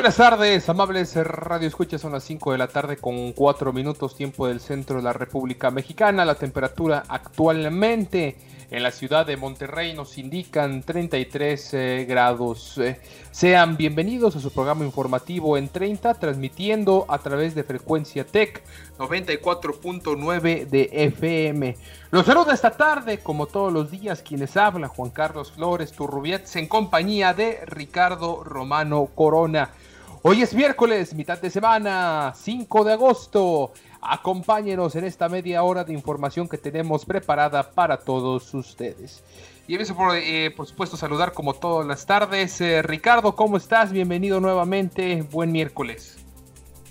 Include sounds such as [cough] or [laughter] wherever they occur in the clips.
Buenas tardes, amables radio escuchas, son las 5 de la tarde con 4 minutos tiempo del centro de la República Mexicana. La temperatura actualmente en la ciudad de Monterrey nos indican 33 eh, grados. Eh, sean bienvenidos a su programa informativo en 30, transmitiendo a través de frecuencia TEC 94.9 de FM. Los saluda esta tarde, como todos los días, quienes habla Juan Carlos Flores Turrubiets en compañía de Ricardo Romano Corona. Hoy es miércoles, mitad de semana, 5 de agosto. Acompáñenos en esta media hora de información que tenemos preparada para todos ustedes. Y empiezo por, eh, por supuesto, saludar como todas las tardes. Eh, Ricardo, ¿cómo estás? Bienvenido nuevamente. Buen miércoles.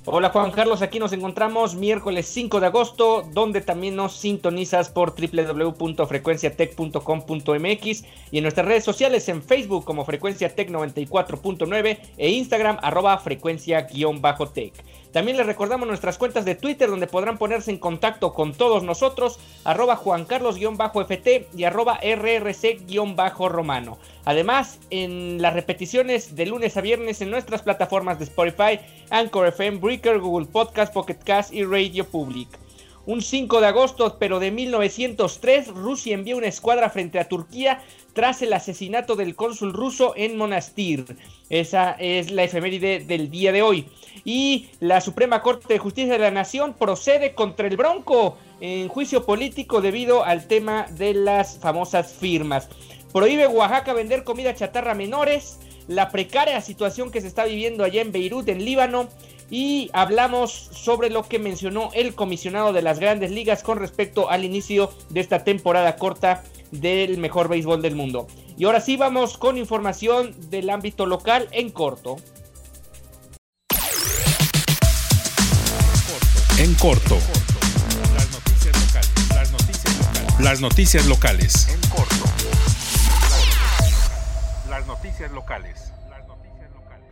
Hola Juan Carlos, aquí nos encontramos miércoles 5 de agosto, donde también nos sintonizas por www.frecuenciatech.com.mx y en nuestras redes sociales en Facebook como Frecuencia Tech 94.9 e Instagram arroba frecuencia-tech. También les recordamos nuestras cuentas de Twitter donde podrán ponerse en contacto con todos nosotros, arroba Juan Carlos-FT y arroba RRC-Romano. Además, en las repeticiones de lunes a viernes en nuestras plataformas de Spotify, Anchor FM, Breaker, Google Podcast, Pocket Cast y Radio Public. Un 5 de agosto, pero de 1903, Rusia envía una escuadra frente a Turquía tras el asesinato del cónsul ruso en Monastir. Esa es la efeméride del día de hoy. Y la Suprema Corte de Justicia de la Nación procede contra el Bronco en juicio político debido al tema de las famosas firmas. Prohíbe Oaxaca vender comida chatarra a menores, la precaria situación que se está viviendo allá en Beirut, en Líbano, y hablamos sobre lo que mencionó el comisionado de las grandes ligas con respecto al inicio de esta temporada corta del mejor béisbol del mundo. Y ahora sí vamos con información del ámbito local en corto. En corto. Las noticias locales. Las noticias locales. Las noticias locales. En corto. Las noticias locales. Las noticias locales.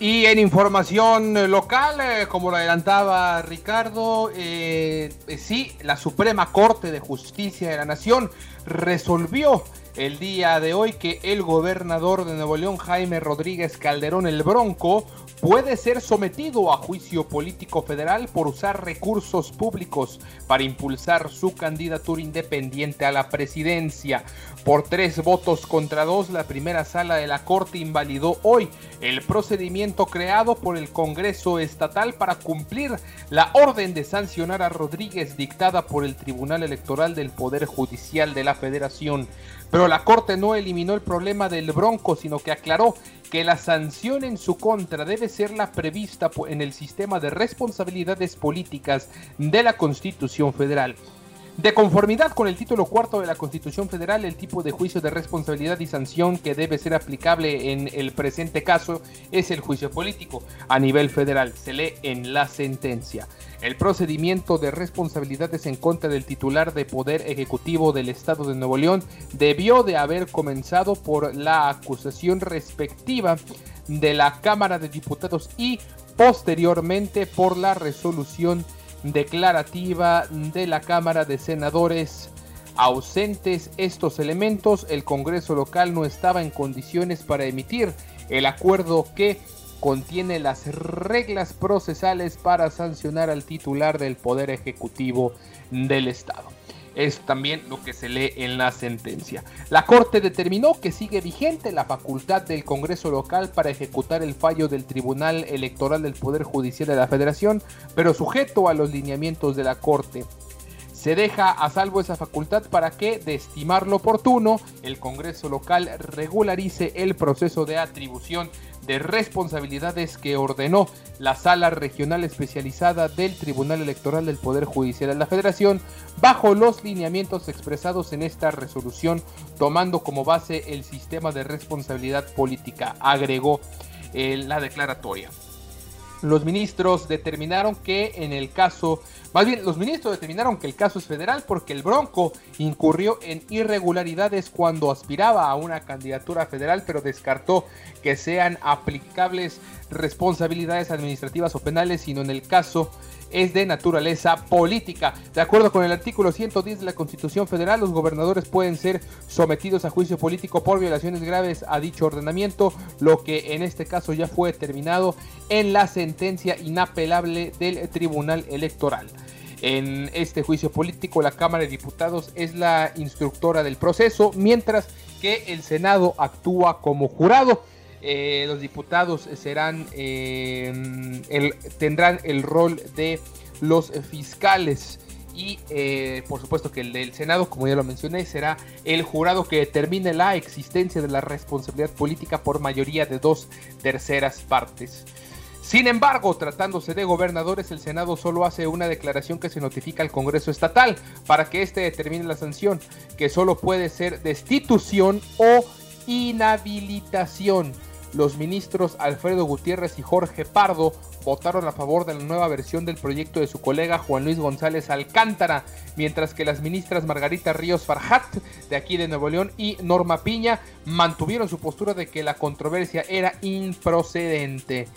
Y en información local, eh, como lo adelantaba Ricardo, eh, eh, sí, la Suprema Corte de Justicia de la Nación resolvió el día de hoy que el gobernador de Nuevo León, Jaime Rodríguez Calderón el Bronco, puede ser sometido a juicio político federal por usar recursos públicos para impulsar su candidatura independiente a la presidencia. Por tres votos contra dos, la primera sala de la Corte invalidó hoy el procedimiento creado por el Congreso Estatal para cumplir la orden de sancionar a Rodríguez dictada por el Tribunal Electoral del Poder Judicial de la Federación. Pero la Corte no eliminó el problema del Bronco, sino que aclaró que la sanción en su contra debe ser la prevista en el sistema de responsabilidades políticas de la Constitución Federal. De conformidad con el título cuarto de la Constitución Federal, el tipo de juicio de responsabilidad y sanción que debe ser aplicable en el presente caso es el juicio político a nivel federal. Se lee en la sentencia. El procedimiento de responsabilidades en contra del titular de poder ejecutivo del Estado de Nuevo León debió de haber comenzado por la acusación respectiva de la Cámara de Diputados y posteriormente por la resolución declarativa de la Cámara de Senadores. Ausentes estos elementos, el Congreso local no estaba en condiciones para emitir el acuerdo que contiene las reglas procesales para sancionar al titular del Poder Ejecutivo del Estado. Es también lo que se lee en la sentencia. La Corte determinó que sigue vigente la facultad del Congreso local para ejecutar el fallo del Tribunal Electoral del Poder Judicial de la Federación, pero sujeto a los lineamientos de la Corte. Se deja a salvo esa facultad para que, de estimarlo oportuno, el Congreso local regularice el proceso de atribución de responsabilidades que ordenó la Sala Regional Especializada del Tribunal Electoral del Poder Judicial de la Federación bajo los lineamientos expresados en esta resolución, tomando como base el sistema de responsabilidad política, agregó la declaratoria los ministros determinaron que en el caso, más bien los ministros determinaron que el caso es federal porque el Bronco incurrió en irregularidades cuando aspiraba a una candidatura federal, pero descartó que sean aplicables responsabilidades administrativas o penales, sino en el caso es de naturaleza política. De acuerdo con el artículo 110 de la Constitución Federal, los gobernadores pueden ser sometidos a juicio político por violaciones graves a dicho ordenamiento, lo que en este caso ya fue determinado en la sentencia inapelable del Tribunal Electoral. En este juicio político, la Cámara de Diputados es la instructora del proceso, mientras que el Senado actúa como jurado. Eh, los diputados serán, eh, tendrán el rol de los fiscales y eh, por supuesto que el del Senado, como ya lo mencioné, será el jurado que determine la existencia de la responsabilidad política por mayoría de dos terceras partes. Sin embargo, tratándose de gobernadores, el Senado solo hace una declaración que se notifica al Congreso Estatal para que éste determine la sanción, que solo puede ser destitución o inhabilitación los ministros Alfredo Gutiérrez y Jorge Pardo votaron a favor de la nueva versión del proyecto de su colega Juan Luis González Alcántara, mientras que las ministras Margarita Ríos Farhat, de aquí de Nuevo León, y Norma Piña mantuvieron su postura de que la controversia era improcedente.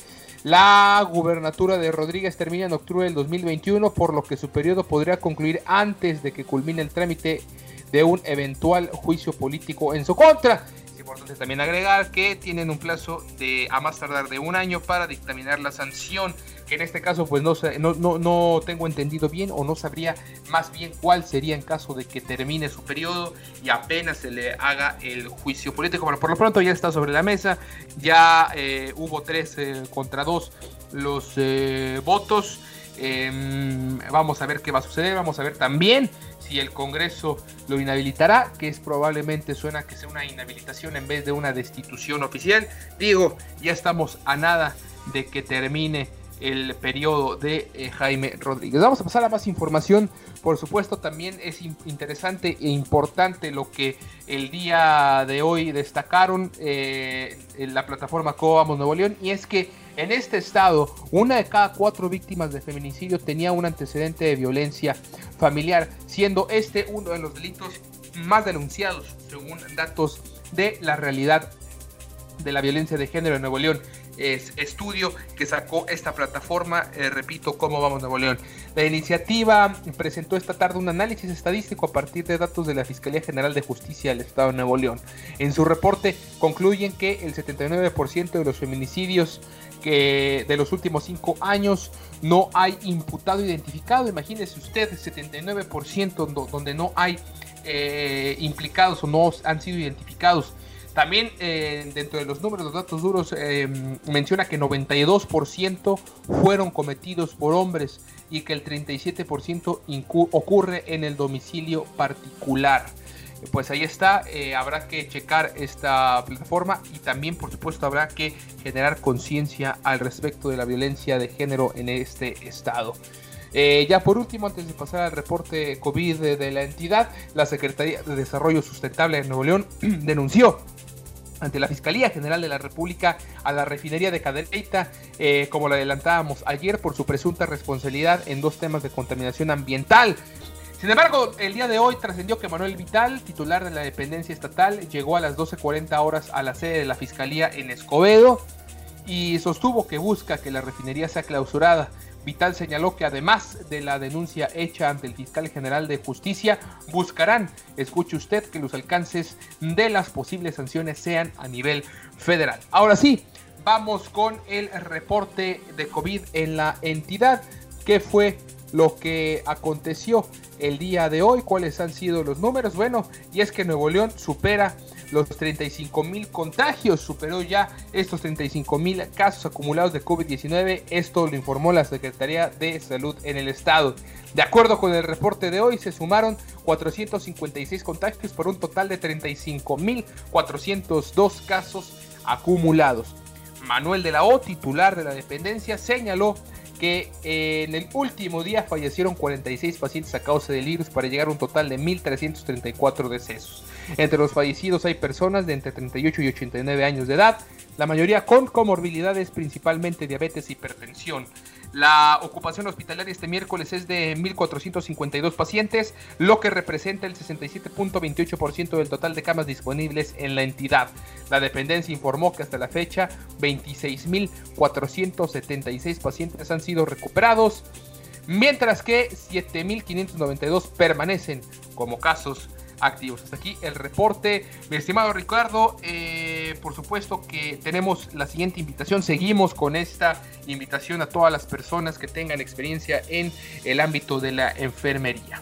La gubernatura de Rodríguez termina en octubre del 2021, por lo que su periodo podría concluir antes de que culmine el trámite de un eventual juicio político en su contra importante también agregar que tienen un plazo de a más tardar de un año para dictaminar la sanción, que en este caso pues no, no, no, tengo entendido bien o no sabría más bien cuál sería en caso de que termine su periodo y apenas se le haga el juicio político. Pero por lo pronto ya está sobre la mesa, ya eh, hubo tres eh, contra dos los eh, votos. Em, vamos a ver qué va a suceder, vamos a ver también si el Congreso lo inhabilitará, que es probablemente suena que sea una inhabilitación en vez de una destitución oficial. Digo, ya estamos a nada de que termine el periodo de eh, Jaime Rodríguez. Vamos a pasar a más información. Por supuesto, también es interesante e importante lo que el día de hoy destacaron eh, en la plataforma Cobamos Nuevo León y es que en este estado, una de cada cuatro víctimas de feminicidio tenía un antecedente de violencia familiar, siendo este uno de los delitos más denunciados según datos de la realidad de la violencia de género en Nuevo León. Es estudio que sacó esta plataforma, eh, repito, cómo vamos Nuevo León. La iniciativa presentó esta tarde un análisis estadístico a partir de datos de la Fiscalía General de Justicia del Estado de Nuevo León. En su reporte concluyen que el 79% de los feminicidios que de los últimos cinco años no hay imputado identificado. Imagínese usted, 79% donde no hay eh, implicados o no han sido identificados. También eh, dentro de los números, los datos duros, eh, menciona que 92% fueron cometidos por hombres y que el 37% ocurre en el domicilio particular pues ahí está, eh, habrá que checar esta plataforma y también por supuesto habrá que generar conciencia al respecto de la violencia de género en este estado. Eh, ya por último, antes de pasar al reporte COVID de, la entidad, la Secretaría de Desarrollo Sustentable de Nuevo León [clears throat] denunció ante la Fiscalía General de la República a la refinería de Cadereyta, eh, como lo adelantábamos ayer, por su presunta responsabilidad en dos temas de contaminación ambiental. Sin embargo, el día de hoy trascendió que Manuel Vital, titular de la dependencia estatal, llegó a las 12.40 horas a la sede de la Fiscalía en Escobedo y sostuvo que busca que la refinería sea clausurada. Vital señaló que además de la denuncia hecha ante el fiscal general de justicia, buscarán, escuche usted, que los alcances de las posibles sanciones sean a nivel federal. Ahora sí, vamos con el reporte de COVID en la entidad. ¿Qué fue lo que aconteció el día de hoy, cuáles han sido los números. Bueno, y es que Nuevo León supera los 35 mil contagios, superó ya estos 35 mil casos acumulados de COVID-19. Esto lo informó la Secretaría de Salud en el estado. De acuerdo con el reporte de hoy, se sumaron 456 contagios por un total de 35 mil 402 casos acumulados. Manuel de la O, titular de la dependencia, señaló que eh, en el último día fallecieron 46 pacientes a causa del virus para llegar a un total de 1.334 decesos. Entre los fallecidos hay personas de entre 38 y 89 años de edad, la mayoría con comorbilidades, principalmente diabetes e hipertensión. La ocupación hospitalaria este miércoles es de 1.452 pacientes, lo que representa el 67.28% del total de camas disponibles en la entidad. La dependencia informó que hasta la fecha 26.476 pacientes han sido recuperados, mientras que 7.592 permanecen como casos activos. Hasta aquí el reporte. Mi estimado Ricardo, eh, por supuesto que tenemos la siguiente invitación. Seguimos con esta invitación a todas las personas que tengan experiencia en el ámbito de la enfermería.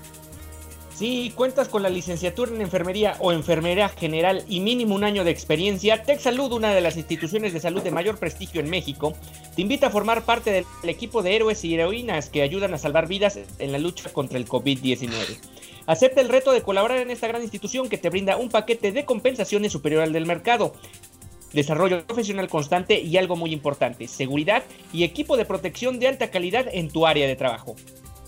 Si cuentas con la licenciatura en enfermería o enfermería general y mínimo un año de experiencia, TechSalud, una de las instituciones de salud de mayor prestigio en México, te invita a formar parte del equipo de héroes y heroínas que ayudan a salvar vidas en la lucha contra el COVID-19. Acepta el reto de colaborar en esta gran institución que te brinda un paquete de compensaciones superior al del mercado. Desarrollo profesional constante y algo muy importante, seguridad y equipo de protección de alta calidad en tu área de trabajo.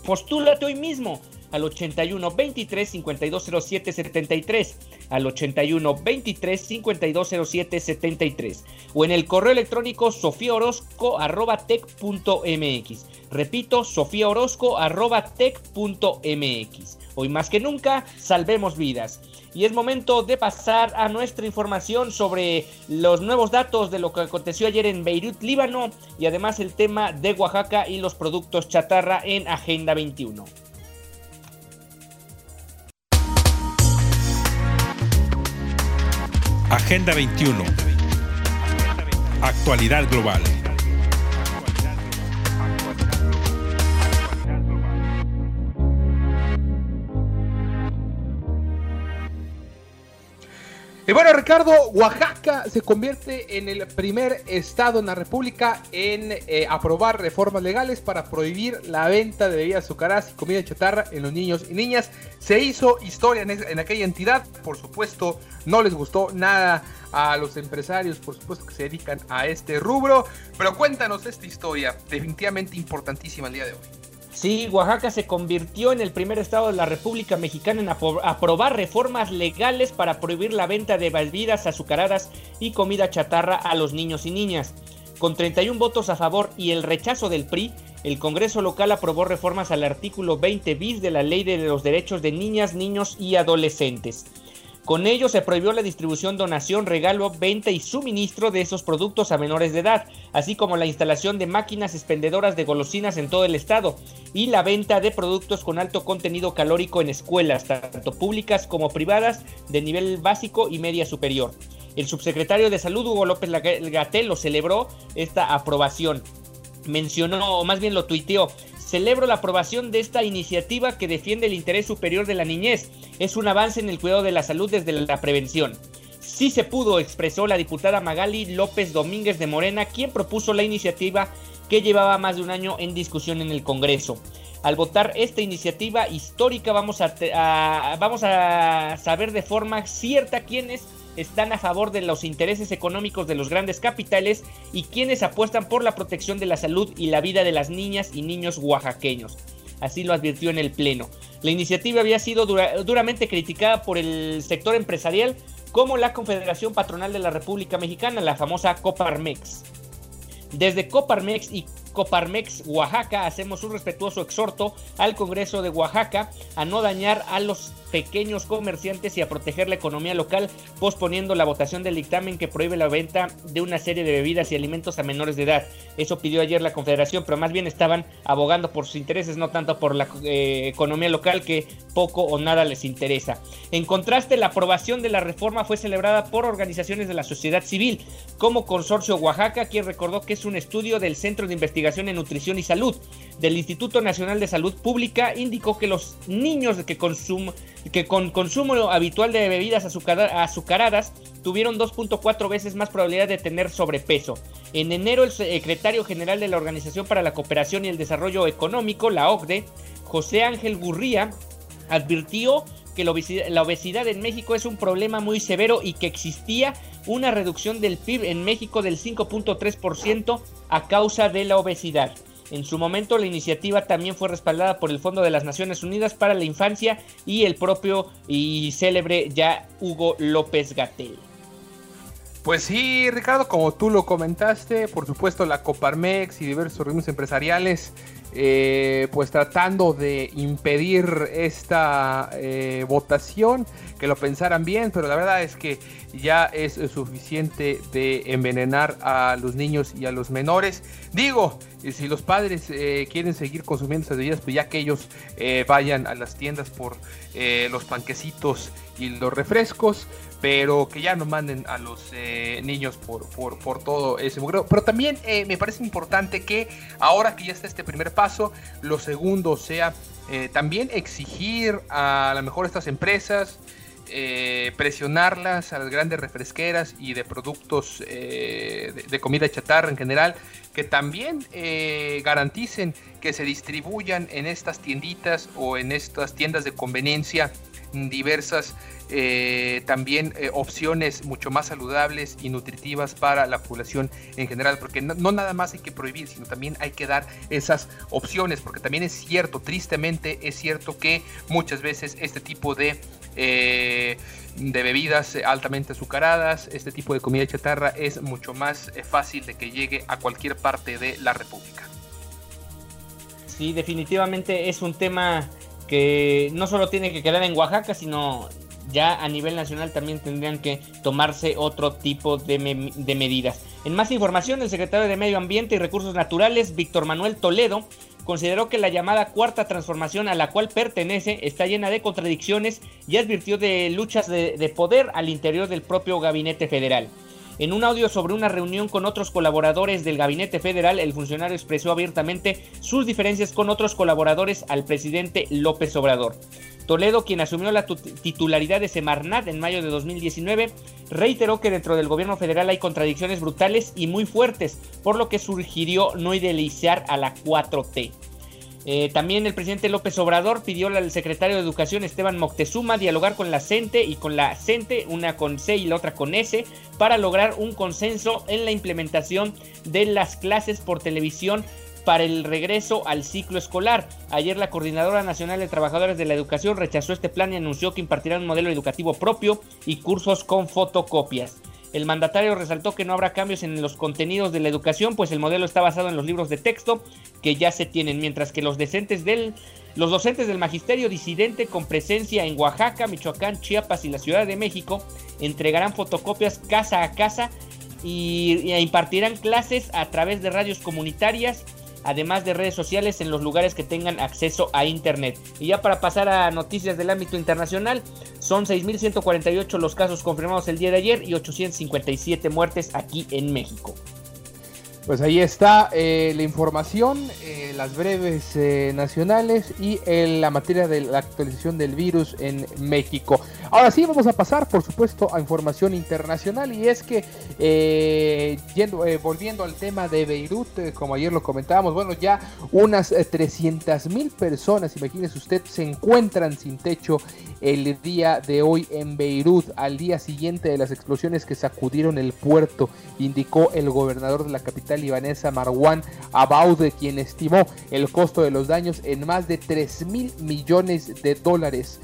Postúlate hoy mismo al 81 23 5207 73, al 81 23 5207 73 o en el correo electrónico sofiaorosco@tech.mx. Repito, sofiaorosco@tech.mx. Hoy más que nunca, salvemos vidas. Y es momento de pasar a nuestra información sobre los nuevos datos de lo que aconteció ayer en Beirut, Líbano, y además el tema de Oaxaca y los productos chatarra en Agenda 21. Agenda 21. Actualidad global. Y bueno, Ricardo, Oaxaca se convierte en el primer estado en la República en eh, aprobar reformas legales para prohibir la venta de bebidas azucaradas y comida chatarra en los niños y niñas. Se hizo historia en, en aquella entidad, por supuesto, no les gustó nada a los empresarios, por supuesto, que se dedican a este rubro. Pero cuéntanos esta historia, definitivamente importantísima el día de hoy. Sí, Oaxaca se convirtió en el primer estado de la República Mexicana en aprobar reformas legales para prohibir la venta de bebidas azucaradas y comida chatarra a los niños y niñas. Con 31 votos a favor y el rechazo del PRI, el Congreso local aprobó reformas al artículo 20 bis de la Ley de los Derechos de Niñas, Niños y Adolescentes. Con ello se prohibió la distribución, donación, regalo, venta y suministro de esos productos a menores de edad, así como la instalación de máquinas expendedoras de golosinas en todo el estado y la venta de productos con alto contenido calórico en escuelas, tanto públicas como privadas, de nivel básico y media superior. El subsecretario de Salud, Hugo López Gatelo, celebró esta aprobación. Mencionó, o más bien lo tuiteó, Celebro la aprobación de esta iniciativa que defiende el interés superior de la niñez. Es un avance en el cuidado de la salud desde la prevención. Sí se pudo, expresó la diputada Magali López Domínguez de Morena, quien propuso la iniciativa que llevaba más de un año en discusión en el Congreso. Al votar esta iniciativa histórica vamos a, vamos a saber de forma cierta quiénes están a favor de los intereses económicos de los grandes capitales y quienes apuestan por la protección de la salud y la vida de las niñas y niños oaxaqueños. Así lo advirtió en el Pleno. La iniciativa había sido duramente criticada por el sector empresarial como la Confederación Patronal de la República Mexicana, la famosa Coparmex. Desde Coparmex y Coparmex Oaxaca hacemos un respetuoso exhorto al Congreso de Oaxaca a no dañar a los pequeños comerciantes y a proteger la economía local, posponiendo la votación del dictamen que prohíbe la venta de una serie de bebidas y alimentos a menores de edad. Eso pidió ayer la Confederación, pero más bien estaban abogando por sus intereses, no tanto por la eh, economía local que poco o nada les interesa. En contraste, la aprobación de la reforma fue celebrada por organizaciones de la sociedad civil, como Consorcio Oaxaca, quien recordó que es un estudio del Centro de Investigación En Nutrición y Salud del Instituto Nacional de Salud Pública indicó que los niños que, que con consumo habitual de bebidas azucaradas tuvieron 2.4 veces más probabilidad de tener sobrepeso. En enero el secretario general de la Organización para la Cooperación y el Desarrollo Económico, la OCDE, José Ángel Gurría, advirtió que la obesidad, en México es un problema muy severo y que existía una reducción del PIB en México del 5.3% a causa de la obesidad. En su momento la iniciativa también fue respaldada por el Fondo de las Naciones Unidas para la Infancia y el propio y célebre ya Hugo López Gatel. Pues sí, Ricardo, como tú lo comentaste, por supuesto la Coparmex y diversos organismos empresariales eh, pues tratando de impedir esta eh, votación, que lo pensaran bien, pero la verdad es que ya es suficiente de envenenar a los niños y a los menores. Digo, si los padres eh, quieren seguir consumiendo esas bebidas, pues ya que ellos vayan a las tiendas por los panquecitos y los refrescos, pero que ya no manden a los eh, niños por, por, todo ese mugreo. Pero también eh, me parece importante que ahora que ya está este primer paso, lo segundo sea eh, también exigir a lo mejor estas empresas, presionarlas a las grandes refresqueras y de productos de, comida chatarra en general, que también garanticen que se distribuyan en estas tienditas o en estas tiendas de conveniencia diversas eh, también eh, opciones mucho más saludables y nutritivas para la población en general, porque no, nada más hay que prohibir, sino también hay que dar esas opciones, porque también es cierto, tristemente es cierto que muchas veces este tipo de... Eh, de bebidas altamente azucaradas, este tipo de comida chatarra es mucho más fácil de que llegue a cualquier parte de la República. Sí, definitivamente es un tema que no solo tiene que quedar en Oaxaca, sino ya a nivel nacional también tendrían que tomarse otro tipo de, medidas. En más información, el secretario de Medio Ambiente y Recursos Naturales, Víctor Manuel Toledo, consideró que la llamada cuarta transformación a la cual pertenece está llena de contradicciones y advirtió de luchas de poder al interior del propio gabinete federal. En un audio sobre una reunión con otros colaboradores del gabinete federal, el funcionario expresó abiertamente sus diferencias con otros colaboradores al presidente López Obrador. Toledo, quien asumió la titularidad de Semarnat en mayo de 2019, reiteró que dentro del gobierno federal hay contradicciones brutales y muy fuertes, por lo que sugirió no idealizar a la 4T. Eh, también el presidente López Obrador pidió al secretario de Educación Esteban Moctezuma dialogar con la CENTE y con la CENTE, una con C y la otra con S, para lograr un consenso en la implementación de las clases por televisión para el regreso al ciclo escolar. Ayer la Coordinadora Nacional de Trabajadores de la Educación rechazó este plan y anunció que impartirá un modelo educativo propio y cursos con fotocopias. El mandatario resaltó que no habrá cambios en los contenidos de la educación, pues el modelo está basado en los libros de texto que ya se tienen, mientras que los, del, los docentes del magisterio disidente con presencia en Oaxaca, Michoacán, Chiapas y la Ciudad de México entregarán fotocopias casa a casa y impartirán clases a través de radios comunitarias además de redes sociales en los lugares que tengan acceso a Internet. Y ya para pasar a noticias del ámbito internacional, son 6.148 los casos confirmados el día de ayer y 857 muertes aquí en México. Pues ahí está eh, la información, eh, las breves eh, nacionales y la materia de la actualización del virus en México. Ahora sí, vamos a pasar, por supuesto, a información internacional y es que, yendo, volviendo al tema de Beirut, como ayer lo comentábamos, bueno, ya unas 300 mil personas, imagínese usted, se encuentran sin techo el día de hoy en Beirut, al día siguiente de las explosiones que sacudieron el puerto, indicó el gobernador de la capital libanesa Marwan Abaude, quien estimó el costo de los daños en más de 3 mil millones de dólares.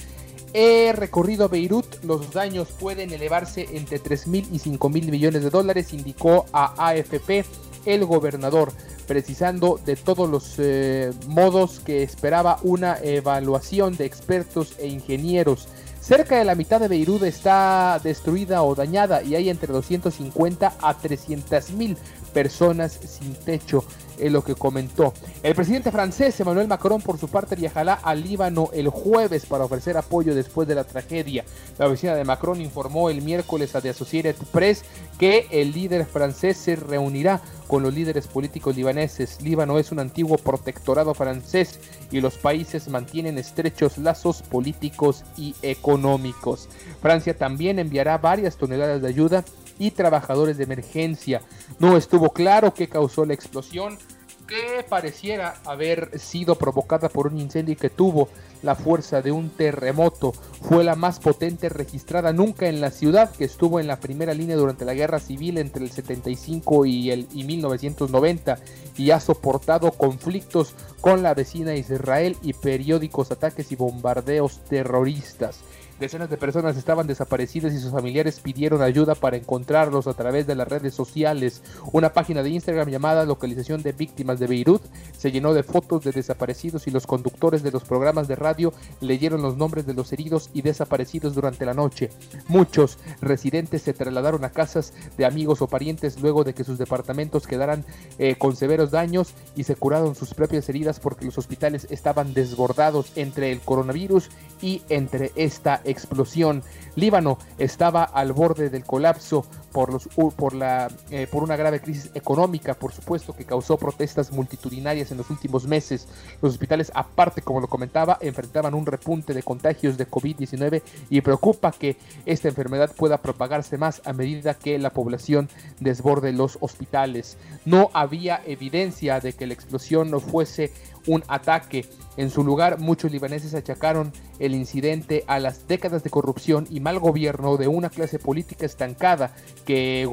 He recorrido Beirut, los daños pueden elevarse entre 3 mil y 5 mil millones de dólares, indicó a AFP el gobernador, precisando de todos los eh, modos que esperaba una evaluación de expertos e ingenieros. Cerca de la mitad de Beirut está destruida o dañada y hay entre 250 a 300 mil personas sin techo. es lo que comentó. El presidente francés Emmanuel Macron por su parte viajará al Líbano el jueves para ofrecer apoyo después de la tragedia. La oficina de Macron informó el miércoles a The Associated Press que el líder francés se reunirá con los líderes políticos libaneses. Líbano es un antiguo protectorado francés y los países mantienen estrechos lazos políticos y económicos. Francia también enviará varias toneladas de ayuda y trabajadores de emergencia. No estuvo claro qué causó la explosión, que pareciera haber sido provocada por un incendio que tuvo la fuerza de un terremoto. Fue la más potente registrada nunca en la ciudad, que estuvo en la primera línea durante la guerra civil entre el 75 y, el, y 1990 y ha soportado conflictos con la vecina Israel y periódicos ataques y bombardeos terroristas. Decenas de personas estaban desaparecidas y sus familiares pidieron ayuda para encontrarlos a través de las redes sociales. Una página de Instagram llamada Localización de Víctimas de Beirut se llenó de fotos de desaparecidos y los conductores de los programas de radio leyeron los nombres de los heridos y desaparecidos durante la noche. Muchos residentes se trasladaron a casas de amigos o parientes luego de que sus departamentos quedaran eh, con severos daños y se curaron sus propias heridas porque los hospitales estaban desbordados entre el coronavirus y entre esta explosión. Líbano estaba al borde del colapso por, los, por, la, eh, por una grave crisis económica, por supuesto, que causó protestas multitudinarias en los últimos meses. Los hospitales, aparte, como lo comentaba, enfrentaban un repunte de contagios de COVID-19 y preocupa que esta enfermedad pueda propagarse más a medida que la población desborde los hospitales. No había evidencia de que la explosión no fuese un ataque. En su lugar, muchos libaneses achacaron el incidente a las décadas de corrupción y mal gobierno de una clase política estancada que,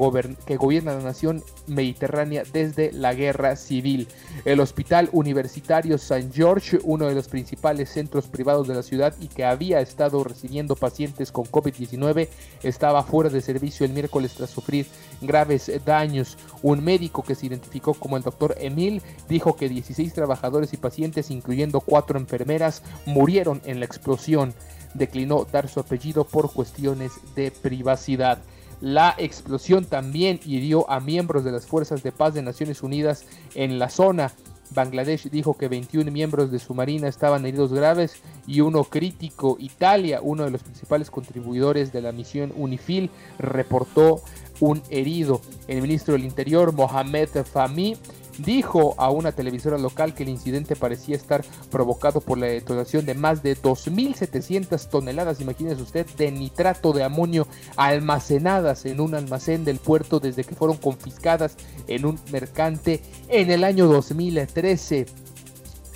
que, gobierna la nación mediterránea desde la guerra civil. El Hospital Universitario St. George, uno de los principales centros privados de la ciudad y que había estado recibiendo pacientes con COVID-19, estaba fuera de servicio el miércoles tras sufrir graves daños. Un médico que se identificó como el doctor Emil dijo que 16 trabajadores y pacientes, incluyendo cuatro enfermeras, murieron en la explosión. Declinó dar su apellido por cuestiones de privacidad. La explosión también hirió a miembros de las Fuerzas de Paz de Naciones Unidas en la zona. Bangladesh dijo que 21 miembros de su marina estaban heridos graves y uno crítico. Italia, uno de los principales contribuidores de la misión UNIFIL, reportó un herido. El ministro del Interior, Mohamed Fahmy, dijo a una televisora local que el incidente parecía estar provocado por la detonación de más de 2.700 toneladas, imagínese usted, de nitrato de amonio almacenadas en un almacén del puerto desde que fueron confiscadas en un mercante en el año 2013.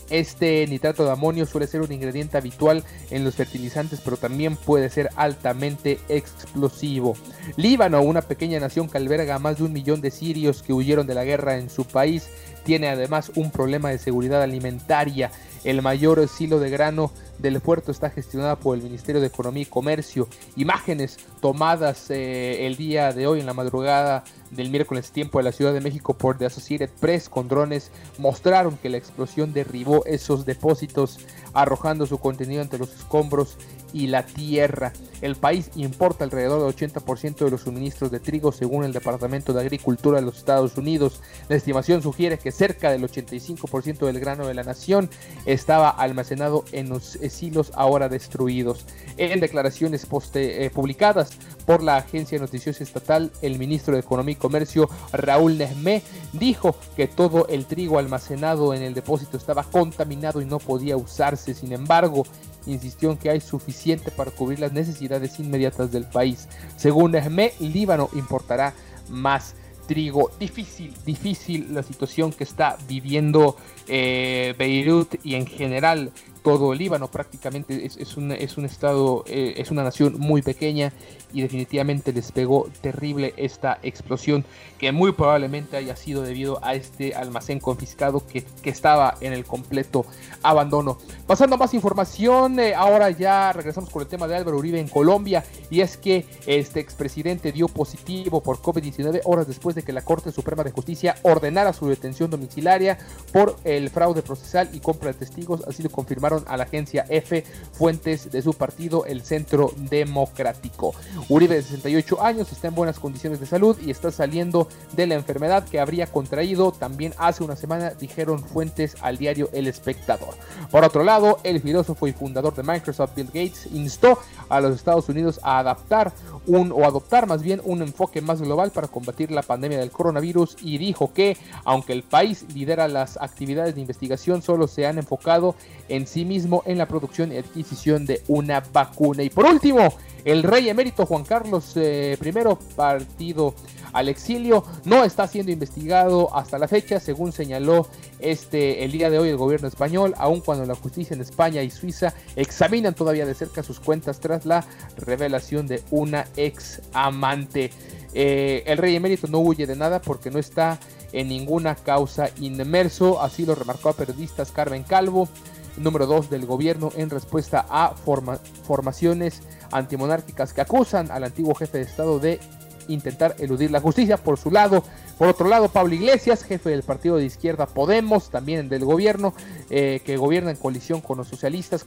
Este nitrato de amonio suele ser un ingrediente habitual en los fertilizantes, pero también puede ser altamente explosivo. Líbano, una pequeña nación que alberga a más de un millón de sirios que huyeron de la guerra en su país, tiene además un problema de seguridad alimentaria. El mayor silo de grano del puerto está gestionada por el Ministerio de Economía y Comercio. Imágenes tomadas eh, el día de hoy en la madrugada del miércoles tiempo de la Ciudad de México por The Associated Press con drones mostraron que la explosión derribó esos depósitos arrojando su contenido entre los escombros y la tierra. El país importa alrededor del 80% de los suministros de trigo según el Departamento de Agricultura de los Estados Unidos. La estimación sugiere que cerca del 85% del grano de la nación estaba almacenado en los silos ahora destruidos. En declaraciones eh, publicadas por la agencia noticiosa estatal, el ministro de Economía y Comercio, Raúl Nesmé, dijo que todo el trigo almacenado en el depósito estaba contaminado y no podía usarse. Sin embargo, insistió en que hay suficiente para cubrir las necesidades inmediatas del país. Según Nesmé, Líbano importará más trigo. Difícil, difícil la situación que está viviendo eh, Beirut y en general todo el Líbano prácticamente es, un, es un estado, eh, es una nación muy pequeña y definitivamente les pegó terrible esta explosión que muy probablemente haya sido debido a este almacén confiscado que, estaba en el completo abandono. Pasando a más información, eh, ahora ya regresamos con el tema de Álvaro Uribe en Colombia y es que este expresidente dio positivo por COVID-19 horas después de que la Corte Suprema de Justicia ordenara su detención domiciliaria por el fraude procesal y compra de testigos, así lo confirmaron a la agencia F fuentes de su partido, el Centro Democrático. Uribe de 68 años está en buenas condiciones de salud y está saliendo de la enfermedad que habría contraído también hace una semana, dijeron fuentes al diario El Espectador. Por otro lado, el filósofo y fundador de Microsoft, Bill Gates, instó a los Estados Unidos a adaptar un o adoptar más bien un enfoque más global para combatir la pandemia del coronavirus y dijo que aunque el país lidera las actividades de investigación, solo se han enfocado en sí mismo en la producción y adquisición de una vacuna. Y por último, el rey emérito Juan Carlos eh, I, partido al exilio, no está siendo investigado hasta la fecha, según señaló este el día de hoy el gobierno español, aun cuando la justicia en España y Suiza examinan todavía de cerca sus cuentas tras la revelación de una ex amante. Eh, el rey emérito no huye de nada porque no está en ninguna causa inmerso, así lo remarcó a periodistas Carmen Calvo, número 2 del gobierno, en respuesta a formaciones antimonárquicas que acusan al antiguo jefe de Estado de intentar eludir la justicia. Por su lado, por otro lado, Pablo Iglesias, jefe del partido de izquierda Podemos, también del gobierno, eh, que gobierna en coalición con los socialistas,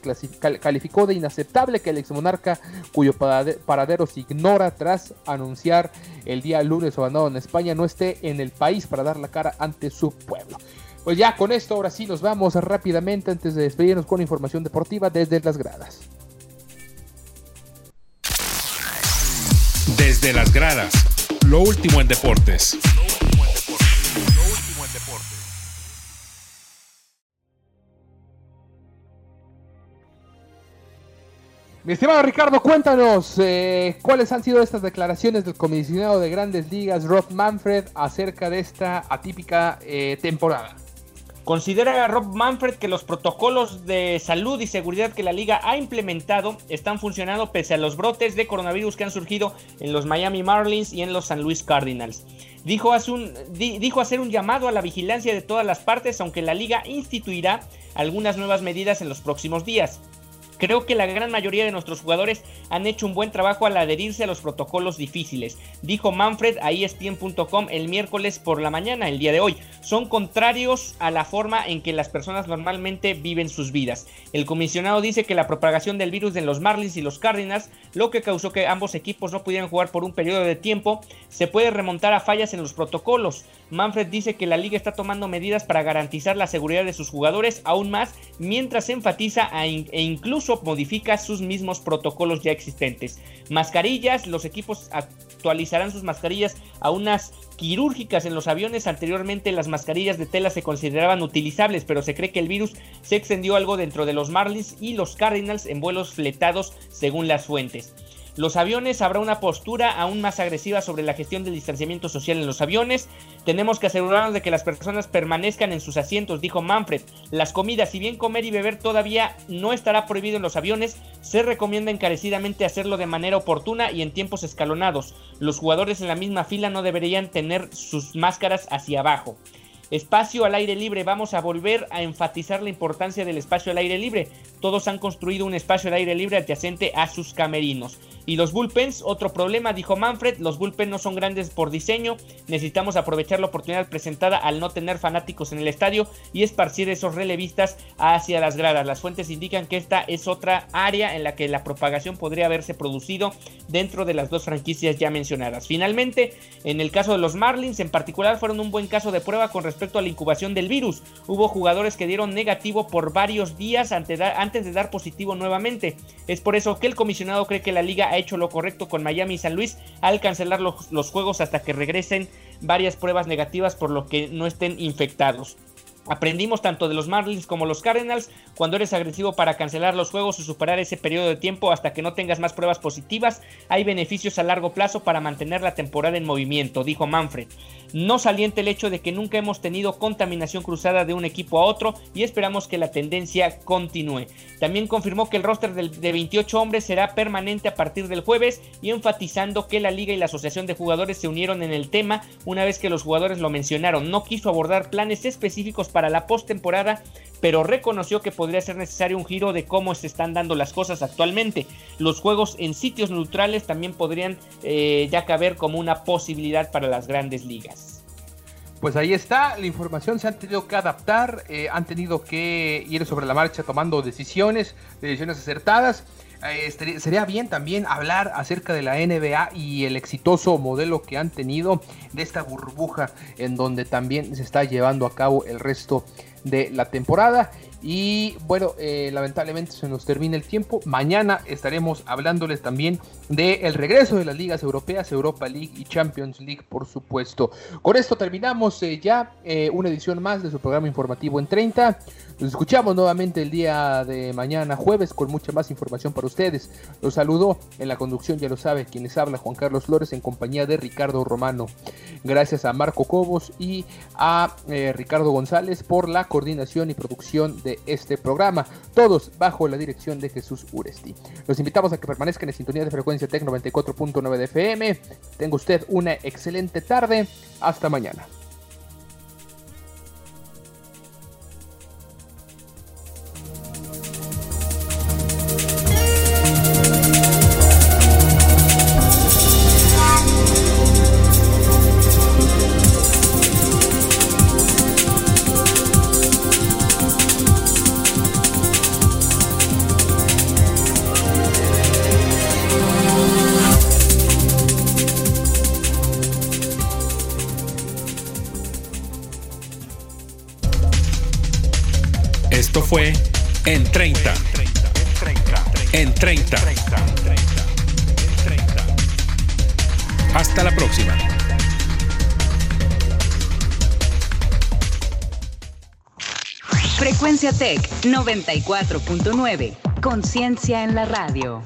calificó de inaceptable que el exmonarca, cuyo paradero se ignora tras anunciar el día lunes abandonado en España, no esté en el país para dar la cara ante su pueblo. Pues ya con esto, ahora sí nos vamos rápidamente antes de despedirnos con información deportiva desde las gradas. Desde las gradas, lo último en deportes. Mi estimado Ricardo, cuéntanos eh, cuáles han sido estas declaraciones del comisionado de grandes ligas, Rob Manfred, acerca de esta atípica eh, temporada. Considera Rob Manfred que los protocolos de salud y seguridad que la liga ha implementado están funcionando pese a los brotes de coronavirus que han surgido en los Miami Marlins y en los San Luis Cardinals. Dijo, dijo hacer un llamado a la vigilancia de todas las partes, aunque la liga instituirá algunas nuevas medidas en los próximos días. Creo que la gran mayoría de nuestros jugadores han hecho un buen trabajo al adherirse a los protocolos difíciles, dijo Manfred a ESPN.com el miércoles por la mañana, el día de hoy. Son contrarios a la forma en que las personas normalmente viven sus vidas. El comisionado dice que la propagación del virus en los Marlins y los Cardinals, lo que causó que ambos equipos no pudieran jugar por un periodo de tiempo, se puede remontar a fallas en los protocolos. Manfred dice que la liga está tomando medidas para garantizar la seguridad de sus jugadores aún más, mientras enfatiza e incluso modifica sus mismos protocolos ya existentes. Mascarillas, los equipos actualizarán sus mascarillas a unas quirúrgicas en los aviones. Anteriormente las mascarillas de tela se consideraban utilizables, pero se cree que el virus se extendió algo dentro de los Marlins y los Cardinals en vuelos fletados según las fuentes los aviones habrá una postura aún más agresiva sobre la gestión del distanciamiento social en los aviones. Tenemos que asegurarnos de que las personas permanezcan en sus asientos, dijo Manfred. Las comidas, si bien comer y beber todavía no estará prohibido en los aviones, se recomienda encarecidamente hacerlo de manera oportuna y en tiempos escalonados. Los jugadores en la misma fila no deberían tener sus máscaras hacia abajo. Espacio al aire libre. Vamos a volver a enfatizar la importancia del espacio al aire libre. Todos han construido un espacio al aire libre adyacente a sus camerinos. Y los bullpens, otro problema, dijo Manfred, los bullpens no son grandes por diseño, necesitamos aprovechar la oportunidad presentada al no tener fanáticos en el estadio y esparcir esos relevistas hacia las gradas. Las fuentes indican que esta es otra área en la que la propagación podría haberse producido dentro de las dos franquicias ya mencionadas. Finalmente, en el caso de los Marlins en particular fueron un buen caso de prueba con respecto a la incubación del virus. Hubo jugadores que dieron negativo por varios días antes de dar positivo nuevamente. Es por eso que el comisionado cree que la liga ha hecho lo correcto con Miami y San Luis al cancelar los, los juegos hasta que regresen varias pruebas negativas por lo que no estén infectados. Aprendimos tanto de los Marlins como los Cardinals, cuando eres agresivo para cancelar los juegos y superar ese periodo de tiempo hasta que no tengas más pruebas positivas, hay beneficios a largo plazo para mantener la temporada en movimiento, dijo Manfred. No saliente el hecho de que nunca hemos tenido contaminación cruzada de un equipo a otro y esperamos que la tendencia continúe. También confirmó que el roster de 28 hombres será permanente a partir del jueves y enfatizando que la liga y la asociación de jugadores se unieron en el tema una vez que los jugadores lo mencionaron. No quiso abordar planes específicos para la postemporada, pero reconoció que podría ser necesario un giro de cómo se están dando las cosas actualmente. Los juegos en sitios neutrales también podrían eh, ya caber como una posibilidad para las grandes ligas. Pues ahí está, la información se han tenido que adaptar, eh, han tenido que ir sobre la marcha tomando decisiones, decisiones acertadas. Eh, sería bien también hablar acerca de la NBA y el exitoso modelo que han tenido de esta burbuja en donde también se está llevando a cabo el resto de la temporada. Y bueno, eh, lamentablemente se nos termina el tiempo. Mañana estaremos hablándoles también del regreso de las ligas europeas, Europa League y Champions League, por supuesto. Con esto terminamos eh, ya una edición más de su programa informativo en 30. Nos escuchamos nuevamente el día de mañana, jueves, con mucha más información para ustedes. Los saludo en la conducción, ya lo sabe, quienes habla Juan Carlos Flores en compañía de Ricardo Romano. Gracias a Marco Cobos y a eh, Ricardo González por la coordinación y producción de este programa. Todos bajo la dirección de Jesús Uresti. Los invitamos a que permanezcan en sintonía de frecuencia TEC 94.9 de FM. Tenga usted una excelente tarde. Hasta mañana. 94.9. Conciencia en la radio.